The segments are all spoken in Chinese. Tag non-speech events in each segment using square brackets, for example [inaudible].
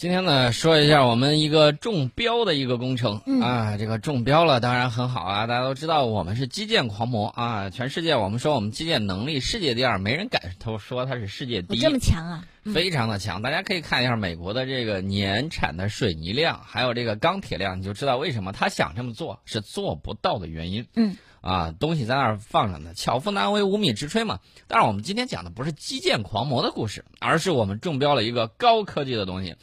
今天呢，说一下我们一个中标的一个工程、嗯啊，这个中标了，当然很好啊。大家都知道我们是基建狂魔啊，全世界我们说我们基建能力世界第二，没人敢都说它是世界第一，这么强啊！嗯非常的强。大家可以看一下美国的这个年产的水泥量，还有这个钢铁量，你就知道为什么他想这么做是做不到的原因。嗯，啊，东西在那儿放着呢，巧妇难为无米之炊嘛。但是我们今天讲的不是基建狂魔的故事，而是我们中标了一个高科技的东西。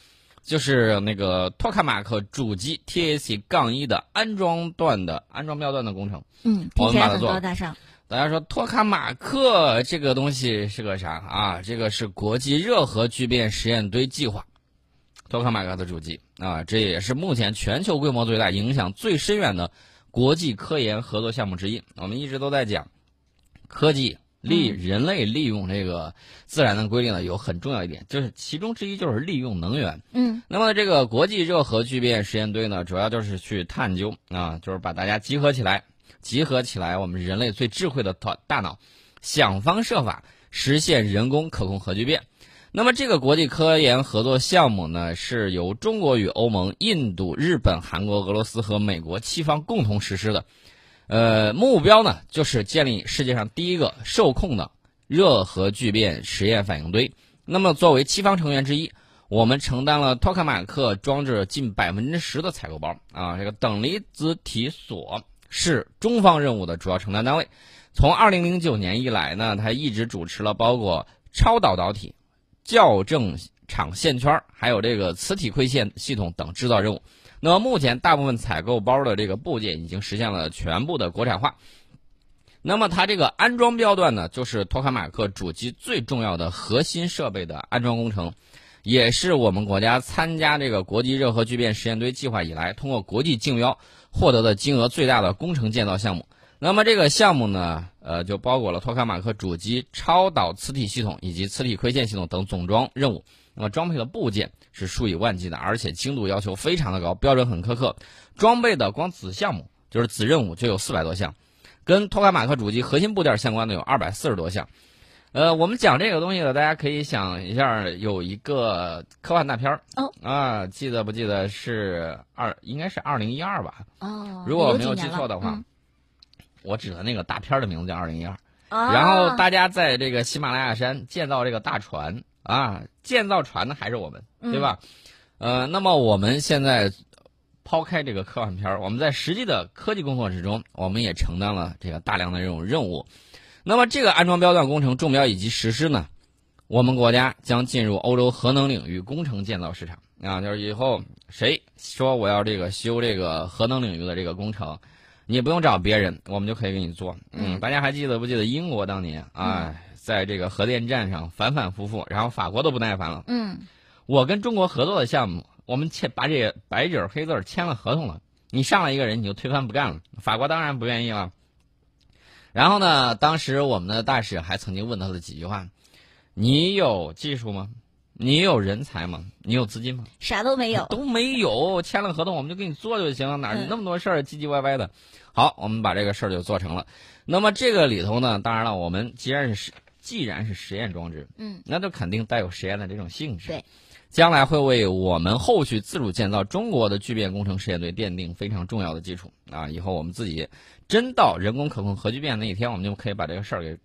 就是那个托卡马克主机 TAC 杠一的安装段的安装标段的工程。嗯，听起来很高大上。大家说托卡马克这个东西是个啥啊？这个是国际热核聚变实验堆计划，托卡马克的主机啊，这也是目前全球规模最大、影响最深远的国际科研合作项目之一。我们一直都在讲科技利人类利用这个自然的规律呢，有很重要一点，就是其中之一就是利用能源。嗯那么这个国际热核聚变实验堆呢，主要就是去探究啊，就是把大家集合起来，集合起来，我们人类最智慧的大大脑，想方设法实现人工可控核聚变。那么这个国际科研合作项目呢，是由中国与欧盟、印度、日本、韩国、俄罗斯和美国七方共同实施的。呃，目标呢就是建立世界上第一个受控的热核聚变实验反应堆。那么作为七方成员之一，我们承担了托卡马克装置近百分之十的采购包啊。这个等离子体所是中方任务的主要承担单位。从二零零九年以来呢，它一直主持了包括超导导体、校正场线圈儿，还有这个磁体馈线系统等制造任务。那么目前大部分采购包的这个部件已经实现了全部的国产化。那么它这个安装标段呢，就是托卡马克主机最重要的核心设备的安装工程，也是我们国家参加这个国际热核聚变实验堆计划以来，通过国际竞标获得的金额最大的工程建造项目。那么这个项目呢，呃，就包裹了托卡马克主机超导磁体系统以及磁体馈线系统等总装任务。那么装配的部件是数以万计的，而且精度要求非常的高，标准很苛刻。装备的光子项目就是子任务就有四百多项，跟托卡马克主机核心部件相关的有二百四十多项。呃，我们讲这个东西呢，大家可以想一下，有一个科幻大片儿哦啊，记得不记得是二，应该是二零一二吧？哦，如果我没有记错的话，嗯我指的那个大片儿的名字叫二零一二。啊然后大家在这个喜马拉雅山建造这个大船啊，建造船的还是我们，对吧？呃，那么我们现在抛开这个科幻片儿，我们在实际的科技工作之中，我们也承担了这个大量的这种任务。那么这个安装标段工程中标以及实施呢，我们国家将进入欧洲核能领域工程建造市场啊，就是以后谁说我要这个修这个核能领域的这个工程。你不用找别人，我们就可以给你做。嗯，大家还记得不记得英国当年啊，在这个核电站上反反复复，然后法国都不耐烦了。嗯我跟中国合作的项目，我们签把这白纸黑字签了合同了，你上来一个人你就推翻不干了，法国当然不愿意了。然后呢，当时我们的大使还曾经问他的几句话：你有技术吗？你有人才吗？你有资金吗？啥都没有。都没有，签了合同我们就给你做就行了，哪儿嗯那么多事儿唧唧歪歪的？好，我们把这个事儿就做成了。那么这个里头呢，当然了，我们既然是实既然是实验装置，嗯，那就肯定带有实验的这种性质。对，将来会为我们后续自主建造中国的聚变工程实验队奠定非常重要的基础啊！以后我们自己真到人工可控核聚变那一天，我们就可以把这个事儿给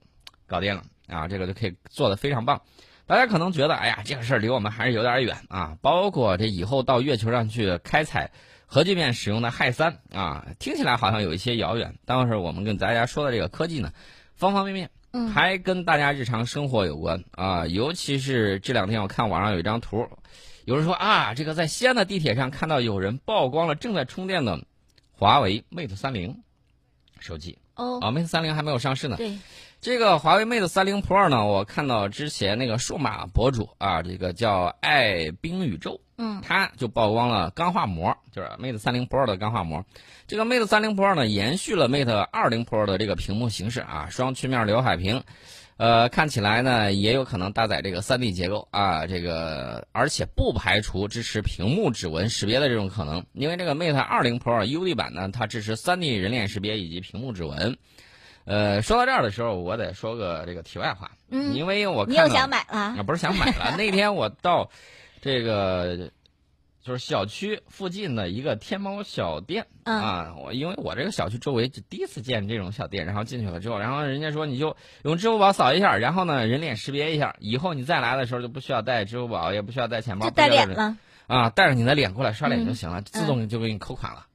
搞定了啊！这个就可以做得非常棒。大家可能觉得，哎呀，这个事儿离我们还是有点远啊。包括这以后到月球上去开采核聚变使用的氦三啊，听起来好像有一些遥远。但是我们跟大家说的这个科技呢，方方面面，嗯还跟大家日常生活有关啊。尤其是这两天我看网上有一张图，有人说啊，这个在西安的地铁上看到有人曝光了正在充电的华为 Mate 三零手机哦，啊，Mate 三零还没有上市呢。对，这个华为 Mate 三零 Pro 呢，我看到之前那个数码博主啊，这个叫爱冰宇宙，嗯他就曝光了钢化膜，就是 Mate 三零 Pro 的钢化膜。这个 Mate 三零 Pro 呢，延续了 Mate 二零 Pro 的这个屏幕形式啊，双曲面刘海屏，呃，看起来呢也有可能搭载这个 3D 结构啊，这个而且不排除支持屏幕指纹识别的这种可能，因为这个 Mate 二零 Pro UD 版呢，它支持 3D 人脸识别以及屏幕指纹。呃，说到这儿的时候，我得说个这个题外话，嗯，因为我你又想买了？啊，不是想买了。那天我到这个就是小区附近的一个天猫小店。啊，我因为我这个小区周围就第一次见这种小店，然后进去了之后，然后人家说你就用支付宝扫一下，然后呢人脸识别一下，以后你再来的时候就不需要带支付宝，也不需要带钱包，就带脸了。啊，带着你的脸过来刷脸就行了，自动就给你扣款了。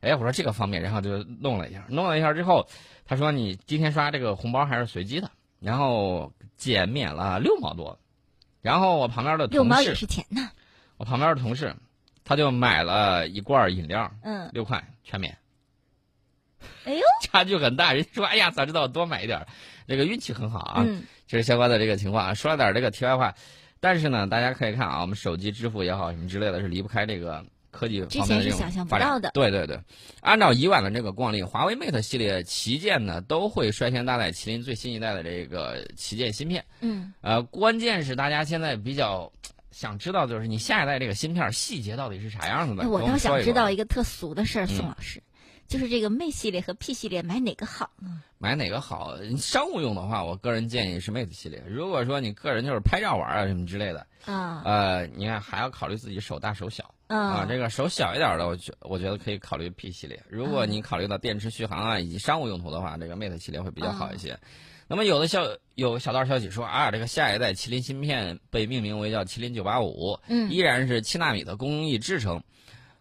哎，我说这个方便，然后就弄了一下，弄了一下之后，他说你今天刷这个红包还是随机的，然后减免了六毛多，然后我旁边的同事六毛也是钱呢，我旁边的同事。他就买了一罐饮料，嗯，六块全免。哎呦，[laughs] 差距很大。人家说：“哎呀，早知道我多买一点。”这个运气很好啊。嗯，这是相关的这个情况。说了点这个题外话，但是呢，大家可以看啊，我们手机支付也好，什么之类的，是离不开这个科技方面的这种发展。对对对，按照以往的这个惯例，华为 Mate 系列旗舰呢都会率先搭载麒麟最新一代的这个旗舰芯片。嗯，呃，关键是大家现在比较。想知道就是你下一代这个芯片细节到底是啥样子的？我倒想知道一个特俗的事儿，宋老师，就是这个 Mate 系列和 P 系列买哪个好呢？买哪个好？商务用的话，我个人建议是 Mate 系列。如果说你个人就是拍照玩啊什么之类的，啊，呃，你看还要考虑自己手大手小啊，这个手小一点的，我觉我觉得可以考虑 P 系列。如果你考虑到电池续航啊以及商务用途的话，这个 Mate 系列会比较好一些。那么有的消有小道消息说啊，这个下一代麒麟芯片被命名为叫麒麟九八五，嗯，依然是七纳米的工艺制成。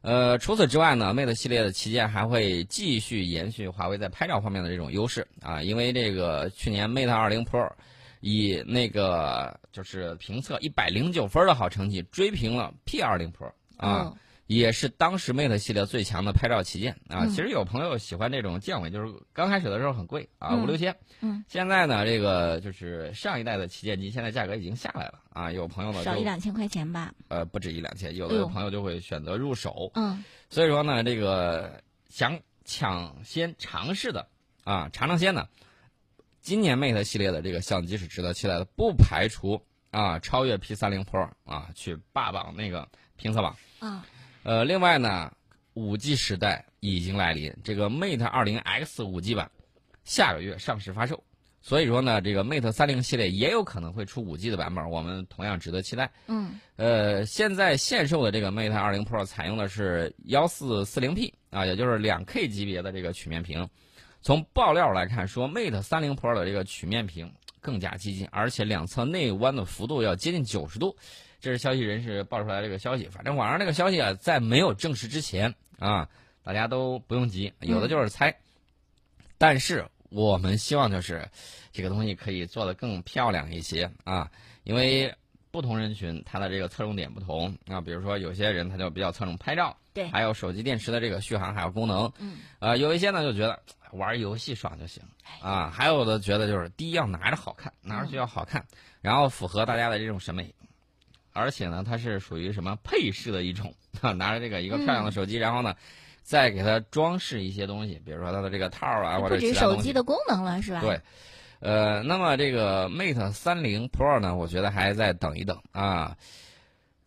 呃，除此之外呢，Mate 系列的旗舰还会继续延续华为在拍照方面的这种优势啊，因为这个去年 Mate 二零 Pro 以那个就是评测一百零九分的好成绩追平了 P 二零 Pro 啊。也是当时 Mate 系列最强的拍照旗舰啊！其实有朋友喜欢这种降维，就是刚开始的时候很贵啊，五六千。嗯。现在呢，这个就是上一代的旗舰机，现在价格已经下来了啊！有朋友呢少一两千块钱吧？呃，不止一两千，有的朋友就会选择入手。嗯。所以说呢，这个想抢先尝试的啊，尝尝鲜的，今年 Mate 系列的这个相机是值得期待的，不排除啊超越 P 三零 Pro 啊，去霸榜那个评测榜。啊。呃，另外呢，五 G 时代已经来临，这个 Mate 二零 X 五 G 版下个月上市发售，所以说呢，这个 Mate 三零系列也有可能会出五 G 的版本，我们同样值得期待。嗯。呃，现在现售的这个 Mate 二零 Pro 采用的是幺四四零 P 啊，也就是两 K 级别的这个曲面屏。从爆料来看，说 Mate 三零 Pro 的这个曲面屏更加激进，而且两侧内弯的幅度要接近九十度。这是消息人士爆出来这个消息，反正网上这个消息啊，在没有证实之前啊，大家都不用急，有的就是猜。但是我们希望就是这个东西可以做得更漂亮一些啊，因为不同人群他的这个侧重点不同啊，比如说有些人他就比较侧重拍照，对，还有手机电池的这个续航还有功能，嗯，呃，有一些呢就觉得玩游戏爽就行啊，还有的觉得就是第一要拿着好看，拿着就要好看，然后符合大家的这种审美。而且呢，它是属于什么配饰的一种啊？拿着这个一个漂亮的手机，然后呢，再给它装饰一些东西，比如说它的这个套啊，或者其他手机的功能了，是吧？对，呃，那么这个 Mate 三零 Pro 呢，我觉得还在等一等啊。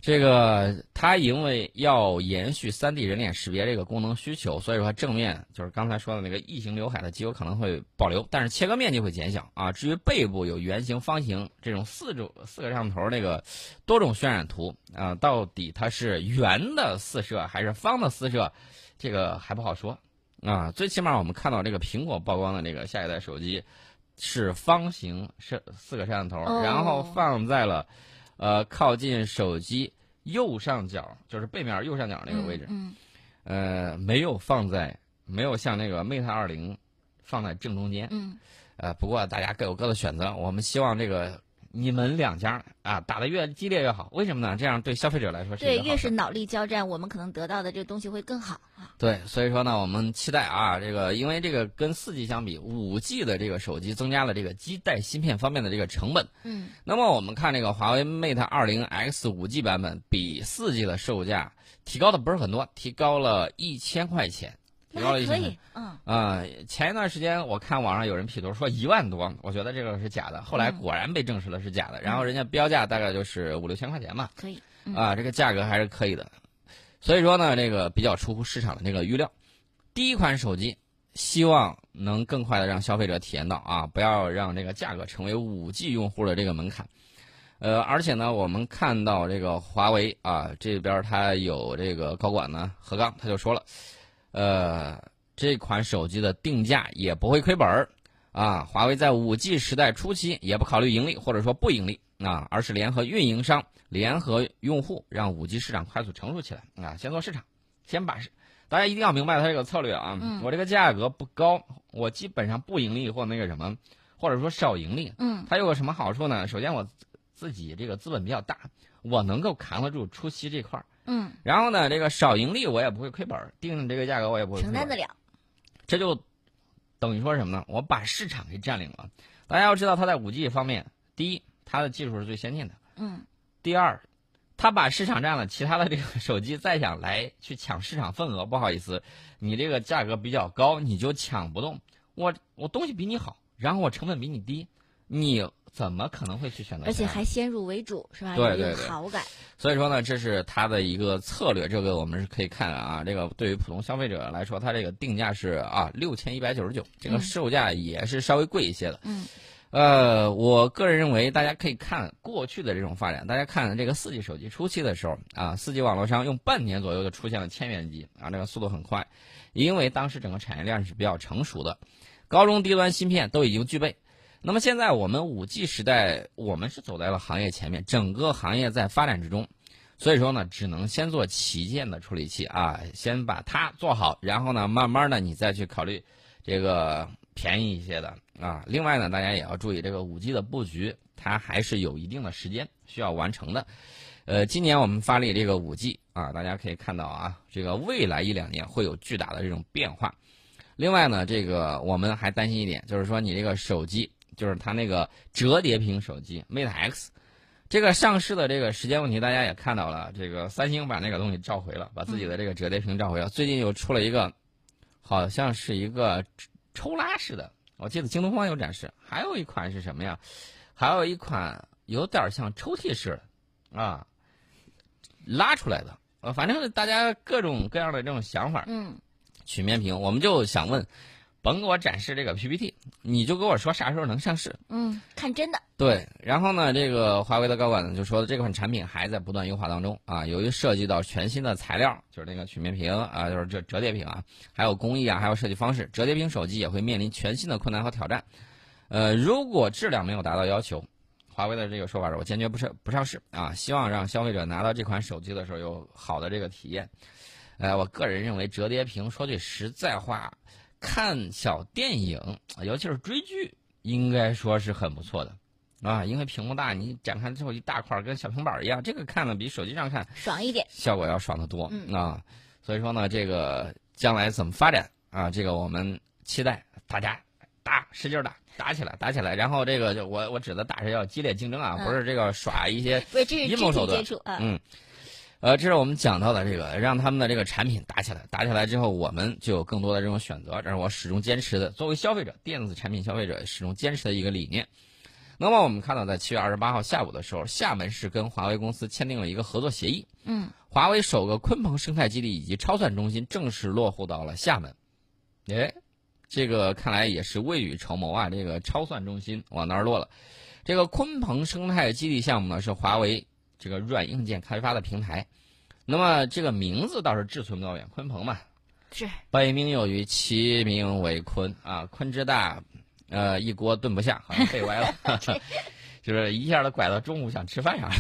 这个它因为要延续 3D 人脸识别这个功能需求，所以说正面就是刚才说的那个异形刘海的机有可能会保留，但是切割面积会减小啊。至于背部有圆形、方形这种四种四个摄像头那个多种渲染图啊，到底它是圆的四摄还是方的四摄，这个还不好说啊。最起码我们看到这个苹果曝光的这个下一代手机是方形摄四个摄像头，然后放在了。呃，靠近手机右上角，就是背面右上角那个位置，嗯，呃，没有放在，没有像那个 Mate 二零放在正中间，嗯，呃，不过大家各有各的选择，我们希望这个。你们两家啊打得越激烈越好，为什么呢？这样对消费者来说是对，越是脑力交战，我们可能得到的这个东西会更好啊。对，所以说呢，我们期待啊，这个因为这个跟四 G 相比，五 G 的这个手机增加了这个基带芯片方面的这个成本。嗯。那么我们看这个华为 Mate 二零 X 五 G 版本，比四 G 的售价提高的不是很多，提高了一千块钱。提高了一些，嗯。啊，前一段时间我看网上有人 P 图说一万多，我觉得这个是假的，后来果然被证实了是假的，然后人家标价大概就是五六千块钱吧，可以，啊，这个价格还是可以的，所以说呢，这个比较出乎市场的那个预料，第一款手机希望能更快的让消费者体验到啊，不要让这个价格成为五 G 用户的这个门槛，呃，而且呢，我们看到这个华为啊这边它有这个高管呢何刚他就说了，呃，这款手机的定价也不会亏本儿啊。华为在五 G 时代初期也不考虑盈利或者说不盈利啊，而是联合运营商、联合用户，让五 G 市场快速成熟起来啊。先做市场，先把，大家一定要明白它这个策略啊。嗯我这个价格不高，我基本上不盈利或那个什么，或者说少盈利。嗯它有个什么好处呢？首先我自自己这个资本比较大，我能够扛得住初期这块儿。嗯，然后呢，这个少盈利我也不会亏本儿，定这个价格我也不会。承担得了。这就等于说什么呢？我把市场给占领了。大家要知道，它在五 G 方面，第一，它的技术是最先进的；嗯第二，它把市场占了，其他的这个手机再想来去抢市场份额，不好意思，你这个价格比较高，你就抢不动。我我东西比你好，然后我成本比你低，你怎么可能会去选择？而且还先入为主，是吧？对对对好感。所以说呢，这是它的一个策略，这个我们是可以看啊。这个对于普通消费者来说，它这个定价是啊六千一百九十九，这个嗯售价也是稍微贵一些的。嗯呃，我个人认为，大家可以看过去的这种发展。大家看这个四 G 手机初期的时候啊，四 G 网络商用半年左右就出现了千元机啊，这个速度很快，因为当时整个产业链是比较成熟的，高中低端芯片都已经具备。那么现在我们五 G 时代，我们是走在了行业前面，整个行业在发展之中，所以说呢，只能先做旗舰的处理器啊，先把它做好，然后呢，慢慢的你再去考虑这个便宜一些的啊。另外呢，大家也要注意这个五 G 的布局，它还是有一定的时间需要完成的。呃，今年我们发力这个五 G 啊，大家可以看到啊，这个未来一两年会有巨大的这种变化。另外呢，这个我们还担心一点，就是说你这个手机，就是它那个折叠屏手机 Mate X，这个上市的这个时间问题，大家也看到了，这个三星把那个东西召回了，把自己的这个折叠屏召回了。最近又出了一个，好像是一个抽拉式的，我记得京东方有展示。还有一款是什么呀？还有一款有点像抽屉式的，啊，拉出来的。呃，反正大家各种各样的这种想法。嗯曲面屏，我们就想问，甭给我展示这个 PPT，你就跟我说啥时候能上市。嗯，看真的。对，然后呢，这个华为的高管呢就说，这款产品还在不断优化当中啊，由于涉及到全新的材料，就是那个曲面屏啊，就是这折叠屏啊，还有工艺啊，还有设计方式，折叠屏手机也会面临全新的困难和挑战。呃，如果质量没有达到要求，华为的这个说法是我坚决不上不上市啊，希望让消费者拿到这款手机的时候有好的这个体验。呃，我个人认为折叠屏，说句实在话，看小电影，尤其是追剧，应该说是很不错的，啊，因为屏幕大，你展开之后一大块儿跟小平板一样，这个看呢比手机上看爽一点。效果要爽得多、嗯啊。所以说呢，这个将来怎么发展啊？这个我们期待大家打，使劲打，打起来，打起来。然后这个就我我指的打是要激烈竞争啊，嗯不是这个耍一些阴谋手段。嗯，呃，这是我们讲到的这个，让他们的这个产品打起来，打起来之后，我们就有更多的这种选择，这是我始终坚持的。作为消费者，电子产品消费者始终坚持的一个理念。那么我们看到，在七月二十八号下午的时候，厦门市跟华为公司签订了一个合作协议，嗯华为首个鲲鹏生态基地以及超算中心正式落户到了厦门。哎，这个看来也是未雨绸缪啊！这个超算中心往那儿落了。这个鲲鹏生态基地项目呢，是华为这个软硬件开发的平台。那么这个名字倒是志存高远，鲲鹏嘛，是。北冥有鱼，其名为鲲啊，鲲之大，呃，一锅炖不下，好像背歪了 [laughs] [laughs] 就是一下子拐到中午想吃饭上了。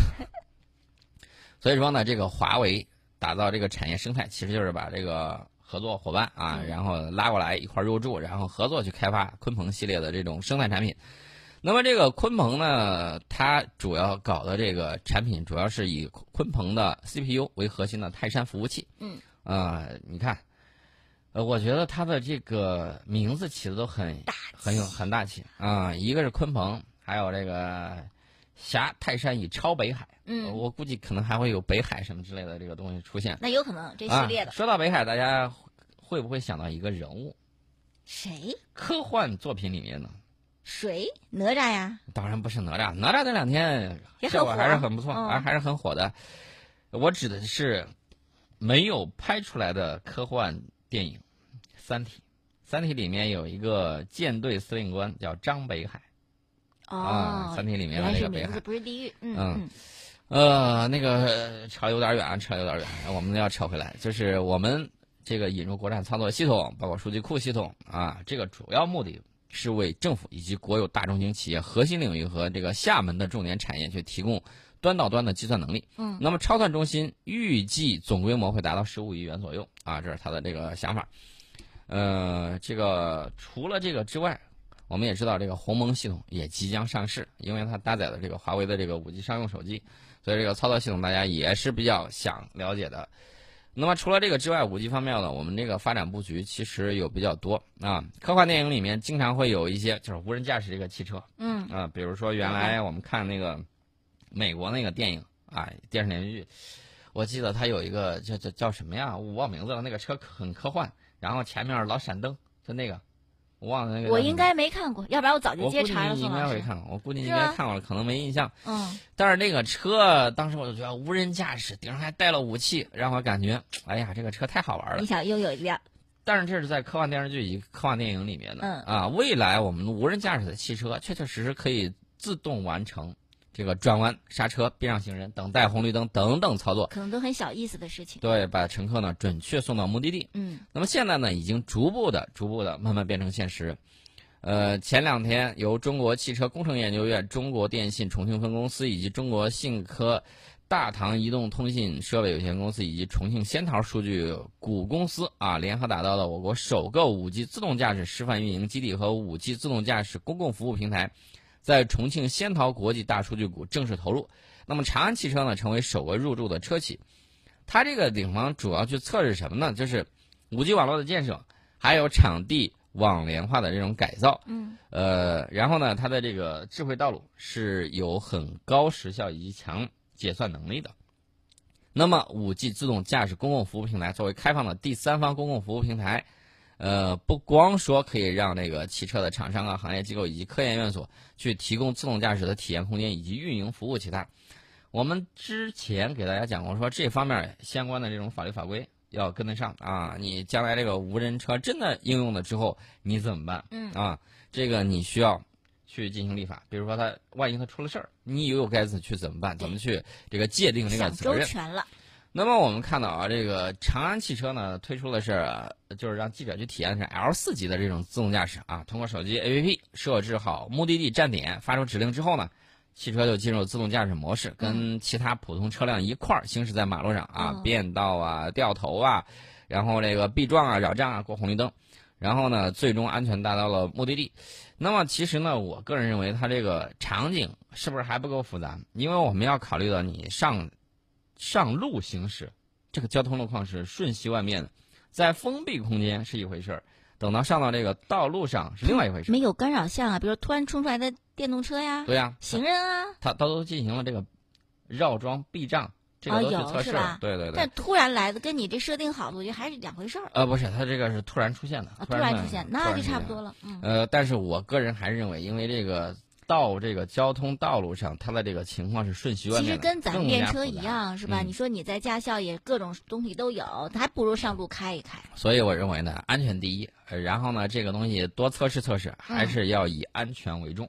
[laughs] 所以说呢，这个华为打造这个产业生态，其实就是把这个合作伙伴啊，然后拉过来一块儿入驻，然后合作去开发鲲鹏系列的这种生态产品。那么这个鲲鹏呢，它主要搞的这个产品，主要是以鲲鹏的 CPU 为核心的泰山服务器。嗯。啊、你看，呃，我觉得它的这个名字起的都很大很有很大气啊、一个是鲲鹏，还有这个峡泰山以超北海。嗯，我估计可能还会有北海什么之类的这个东西出现。那有可能这系列的啊、说到北海，大家会不会想到一个人物？谁？科幻作品里面呢？谁？哪吒呀？当然不是哪吒，哪吒那两天效果还是很不错，嗯还还是很火的。我指的是没有拍出来的科幻电影《三体》。《三体》里面有一个舰队司令官叫张北海，啊，哦，《三体》里面的那个北海。不是地狱。嗯嗯嗯呃，那个扯有点远，扯有点远，我们要扯回来，就是我们这个引入国产操作系统，包括数据库系统啊，这个主要目的是为政府以及国有大中型企业核心领域和这个厦门的重点产业去提供端到端的计算能力。嗯，那么超算中心预计总规模会达到十五亿元左右啊，这是他的这个想法。呃，这个除了这个之外，我们也知道这个鸿蒙系统也即将上市，因为它搭载了这个华为的这个五 G 商用手机，所以这个操作系统大家也是比较想了解的。那么除了这个之外，五 G 方面呢，我们这个发展布局其实有比较多啊。科幻电影里面经常会有一些就是无人驾驶这个汽车嗯啊，比如说原来我们看那个美国那个电影啊，电视连续剧，我记得它有一个叫叫叫什么呀？我忘名字了，那个车很科幻，然后前面老闪灯，就那个我忘了那个。我应该没看过，要不然我早就接茬了，你应。该会看过，我估计你应该看过了，可能没印象。嗯，但是那个车，当时我就觉得无人驾驶，顶上还带了武器，让我感觉，哎呀，这个车太好玩了你。想拥有一辆，但是这是在科幻电视剧以及科幻电影里面的、嗯啊，未来我们无人驾驶的汽车确确实实可以自动完成这个转弯、刹车、避让行人、等待红绿灯等等操作，可能都很小意思的事情。对，把乘客呢准确送到目的地。嗯那么现在呢，已经逐步的、逐步的慢慢变成现实。呃，前两天由中国汽车工程研究院、中国电信重庆分公司以及中国信科大唐移动通信设备有限公司以及重庆仙桃数据股公司啊，联合打造的我国首个五 G 自动驾驶示范运营基地和五 G 自动驾驶公共服务平台，在重庆仙桃国际大数据谷正式投入。那么长安汽车呢，成为首个入驻的车企。它这个顶方主要去测试什么呢？就是五 G 网络的建设，还有场地网联化的这种改造。嗯呃，然后呢，它的这个智慧道路是有很高时效以及强结算能力的。那么，五 G 自动驾驶公共服务平台作为开放的第三方公共服务平台，呃，不光说可以让那个汽车的厂商啊、行业机构以及科研院所去提供自动驾驶的体验空间以及运营服务其他。我们之前给大家讲过，说这方面相关的这种法律法规要跟得上啊。你将来这个无人车真的应用了之后，你怎么办？嗯啊，这个你需要去进行立法。比如说它万一它出了事儿，你又该怎去怎么办？怎么去这个界定这个责任？周全了。那么我们看到啊，这个长安汽车呢推出的是，呃就是让记者去体验的是 L 四级的这种自动驾驶啊，通过手机 APP 设置好目的地站点，发出指令之后呢，汽车就进入自动驾驶模式，跟其他普通车辆一块儿行驶在马路上啊，嗯变道啊、掉头啊，然后这个避撞啊、扰障啊、过红绿灯，然后呢，最终安全达到了目的地。那么其实呢，我个人认为它这个场景是不是还不够复杂？因为我们要考虑到你上上路行驶，这个交通路况是瞬息万变的，在封闭空间是一回事儿，等到上到这个道路上是另外一回事儿。没有干扰项啊，比如突然冲出来的电动车呀、对呀、行人啊，它它都进行了这个绕桩避障，这个啊都去测试了。对对对但。突然来的跟你这设定好的，我觉得还是两回事儿呃，不是，它这个是突然出现的，啊。突然的出现，突那就差不多了。嗯，呃，但是我个人还是认为，因为这个到这个交通道路上，它的这个情况是瞬息万其变其，实跟咱练车一。样，是吧？嗯你说你在驾校也各种东西都有，还不如上路开一开。所以我认为呢，安全第一。呃然后呢，这个东西多测试测试，还嗯是要以安全为重。